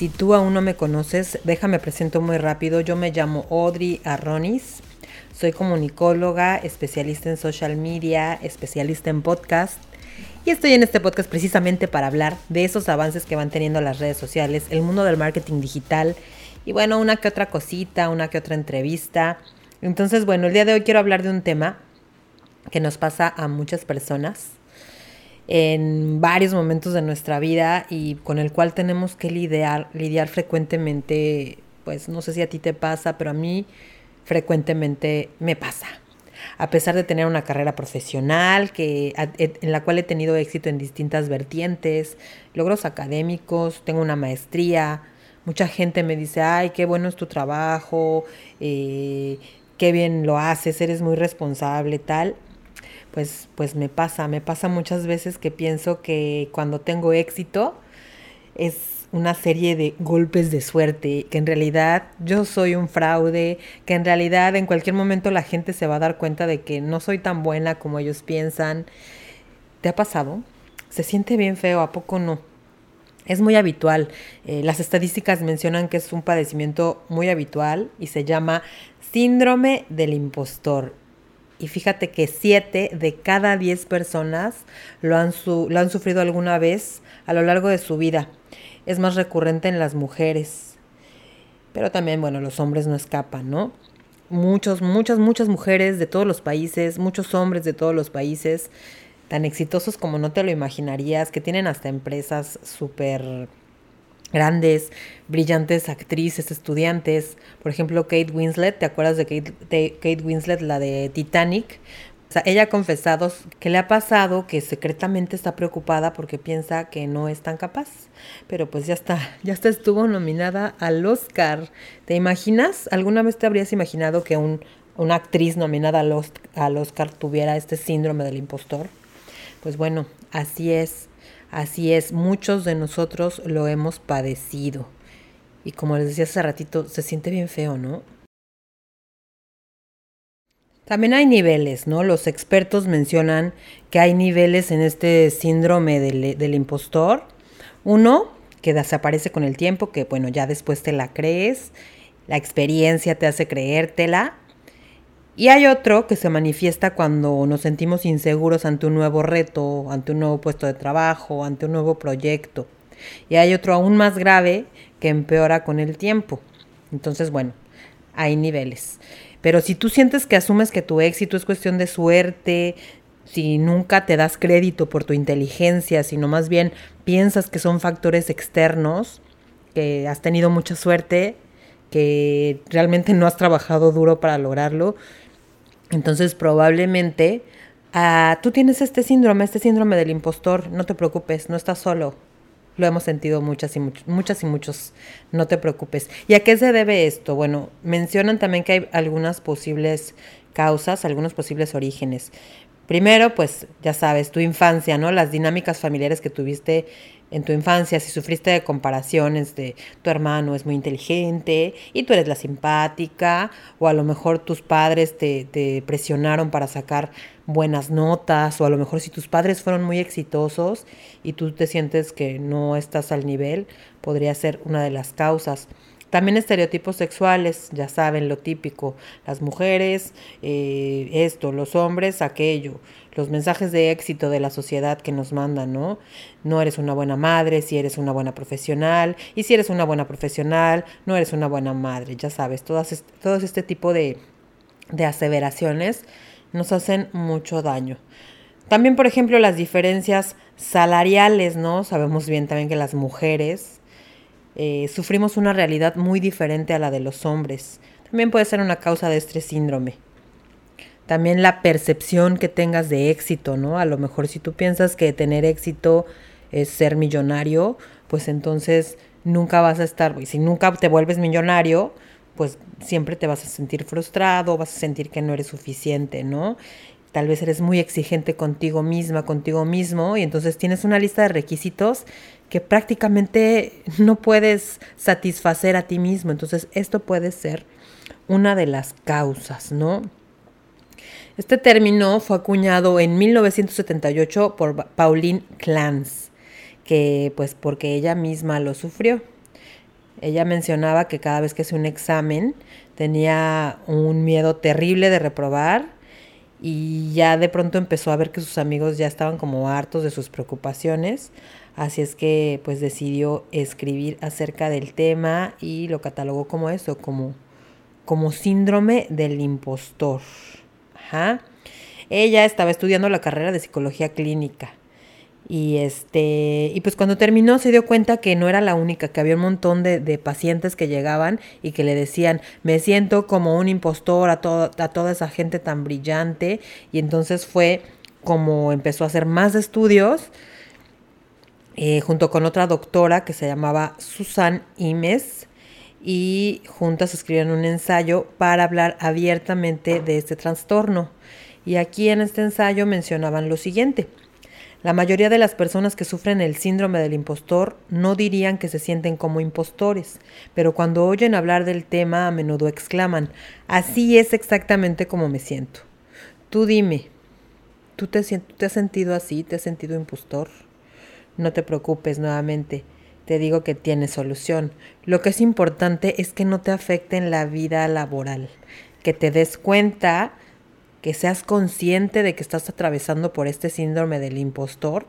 Si tú aún no me conoces, déjame presento muy rápido. Yo me llamo Audrey Arronis. Soy comunicóloga, especialista en social media, especialista en podcast. Y estoy en este podcast precisamente para hablar de esos avances que van teniendo las redes sociales, el mundo del marketing digital y bueno, una que otra cosita, una que otra entrevista. Entonces, bueno, el día de hoy quiero hablar de un tema que nos pasa a muchas personas en varios momentos de nuestra vida y con el cual tenemos que lidiar, lidiar frecuentemente, pues no sé si a ti te pasa, pero a mí frecuentemente me pasa. A pesar de tener una carrera profesional que, en la cual he tenido éxito en distintas vertientes, logros académicos, tengo una maestría, mucha gente me dice, ay, qué bueno es tu trabajo, eh, qué bien lo haces, eres muy responsable, tal pues, pues me pasa, me pasa muchas veces que pienso que cuando tengo éxito es una serie de golpes de suerte, que en realidad yo soy un fraude, que en realidad en cualquier momento la gente se va a dar cuenta de que no soy tan buena como ellos piensan. ¿Te ha pasado? Se siente bien feo, ¿a poco no? Es muy habitual. Eh, las estadísticas mencionan que es un padecimiento muy habitual y se llama síndrome del impostor. Y fíjate que 7 de cada 10 personas lo han, lo han sufrido alguna vez a lo largo de su vida. Es más recurrente en las mujeres. Pero también, bueno, los hombres no escapan, ¿no? Muchos, muchas, muchas mujeres de todos los países, muchos hombres de todos los países, tan exitosos como no te lo imaginarías, que tienen hasta empresas súper grandes, brillantes actrices, estudiantes. Por ejemplo, Kate Winslet, ¿te acuerdas de Kate, Winslet, la de Titanic? O sea, ella ha confesado que le ha pasado que secretamente está preocupada porque piensa que no es tan capaz. Pero pues ya está, ya está estuvo nominada al Oscar. ¿Te imaginas? ¿Alguna vez te habrías imaginado que un, una actriz nominada al Oscar tuviera este síndrome del impostor? Pues bueno, así es. Así es, muchos de nosotros lo hemos padecido. Y como les decía hace ratito, se siente bien feo, ¿no? También hay niveles, ¿no? Los expertos mencionan que hay niveles en este síndrome del, impostor. Uno, que desaparece con el tiempo, que bueno, ya después te la crees, la experiencia te hace creértela. Y hay otro que se manifiesta cuando nos sentimos inseguros ante un nuevo reto, ante un nuevo puesto de trabajo, ante un nuevo proyecto. Y hay otro aún más grave que empeora con el tiempo. Entonces, bueno, hay niveles. Pero si tú sientes que asumes que tu éxito es cuestión de suerte, si nunca te das crédito por tu inteligencia, sino más bien piensas que son factores externos, que has tenido mucha suerte, que realmente no has trabajado duro para lograrlo, entonces probablemente ah, tú tienes este síndrome, este síndrome del impostor, no te preocupes, no estás solo. Lo hemos sentido muchas y muchas y muchos, no te preocupes. ¿Y a qué se debe esto? Bueno, mencionan también que hay algunas posibles causas, algunos posibles orígenes. Primero, pues ya sabes, tu infancia, ¿no? Las dinámicas familiares que tuviste en tu infancia, si sufriste de comparaciones de tu hermano es muy inteligente y tú eres la simpática, o a lo mejor tus padres te, te, presionaron para sacar buenas notas, o a lo mejor si tus padres fueron muy exitosos y tú te sientes que no estás al nivel, podría ser una de las causas. También estereotipos sexuales, ya saben lo típico, las mujeres, eh, esto, los hombres, aquello, los mensajes de éxito de la sociedad que nos mandan, ¿no? No eres una buena madre si eres una buena profesional, y si eres una buena profesional, no eres una buena madre, ya sabes, todas, todo este tipo de aseveraciones nos hacen mucho daño. También, por ejemplo, las diferencias salariales, ¿no? Sabemos bien también que las mujeres eh, sufrimos una realidad muy diferente a la de los hombres. También puede ser una causa de este síndrome. También la percepción que tengas de éxito, ¿no? A lo mejor si tú piensas que tener éxito es ser millonario, pues entonces nunca vas a estar, y si nunca te vuelves millonario, pues siempre te vas a sentir frustrado, vas a sentir que no eres suficiente, ¿no? Tal vez eres muy exigente contigo misma, contigo mismo, y entonces tienes una lista de requisitos que prácticamente no puedes satisfacer a ti mismo. Entonces esto puede ser una de las causas, ¿no? Este término fue acuñado en 1978 por Pauline Clance, que pues porque ella misma lo sufrió. Ella mencionaba que cada vez que hacía un examen tenía un miedo terrible de reprobar y ya de pronto empezó a ver que sus amigos ya estaban como hartos de sus preocupaciones, así es que pues decidió escribir acerca del tema y lo catalogó como eso, como, como síndrome del impostor. Ella estaba estudiando la carrera de psicología clínica y este, y pues cuando terminó se dio cuenta que no era la única, que había un montón de, pacientes que llegaban y que le decían, me siento como un impostor a, a toda esa gente tan brillante. Y entonces fue como empezó a hacer más estudios eh, junto con otra doctora que se llamaba Susan Imes y juntas escribieron un ensayo para hablar abiertamente de este trastorno. Y aquí en este ensayo mencionaban lo siguiente. La mayoría de las personas que sufren el síndrome del impostor no dirían que se sienten como impostores, pero cuando oyen hablar del tema a menudo exclaman, así es exactamente como me siento. Tú dime, ¿tú te, has sentido así? ¿Te has sentido impostor? No te preocupes nuevamente, te digo que tiene solución. Lo que es importante es que no te afecte en la vida laboral, que te des cuenta que seas consciente de que estás atravesando por este síndrome del impostor,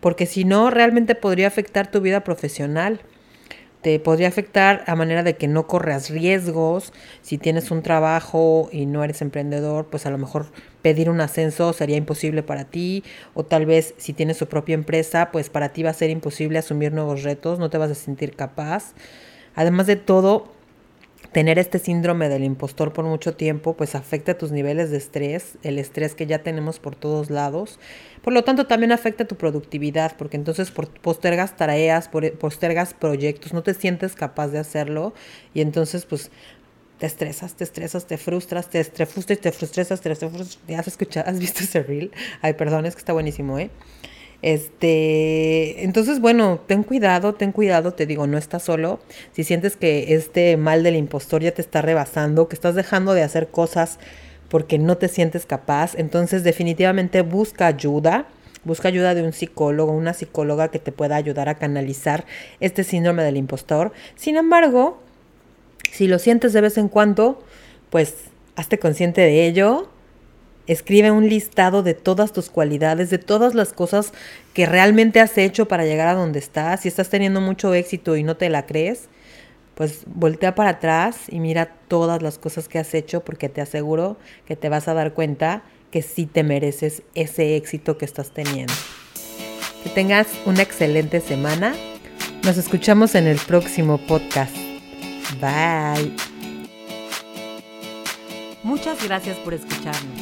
porque si no, realmente podría afectar tu vida profesional. Te podría afectar a manera de que no corras riesgos. Si tienes un trabajo y no eres emprendedor, pues a lo mejor pedir un ascenso sería imposible para ti. O tal vez si tienes tu propia empresa, pues para ti va a ser imposible asumir nuevos retos, no te vas a sentir capaz. Además de todo, tener este síndrome del impostor por mucho tiempo, pues afecta tus niveles de estrés, el estrés que ya tenemos por todos lados. Por lo tanto, también afecta tu productividad, porque entonces postergas tareas, postergas proyectos, no te sientes capaz de hacerlo y entonces, pues, te estresas, te estresas, te frustras, te frustras, te frustras, te frustras. ¿Ya has escuchado? ¿Has visto ese reel? Ay, perdón, es que está buenísimo, ¿eh? Este, entonces, bueno, ten cuidado, ten cuidado, te digo, no estás solo. Si sientes que este mal del impostor ya te está rebasando, que estás dejando de hacer cosas porque no te sientes capaz, entonces definitivamente busca ayuda. Busca ayuda de un psicólogo, una psicóloga que te pueda ayudar a canalizar este síndrome del impostor. Sin embargo, si lo sientes de vez en cuando, pues hazte consciente de ello, Escribe un listado de todas tus cualidades, de todas las cosas que realmente has hecho para llegar a donde estás. Si estás teniendo mucho éxito y no te la crees, pues voltea para atrás y mira todas las cosas que has hecho porque te aseguro que te vas a dar cuenta que sí te mereces ese éxito que estás teniendo. Que tengas una excelente semana. Nos escuchamos en el próximo podcast. Bye. Muchas gracias por escucharnos.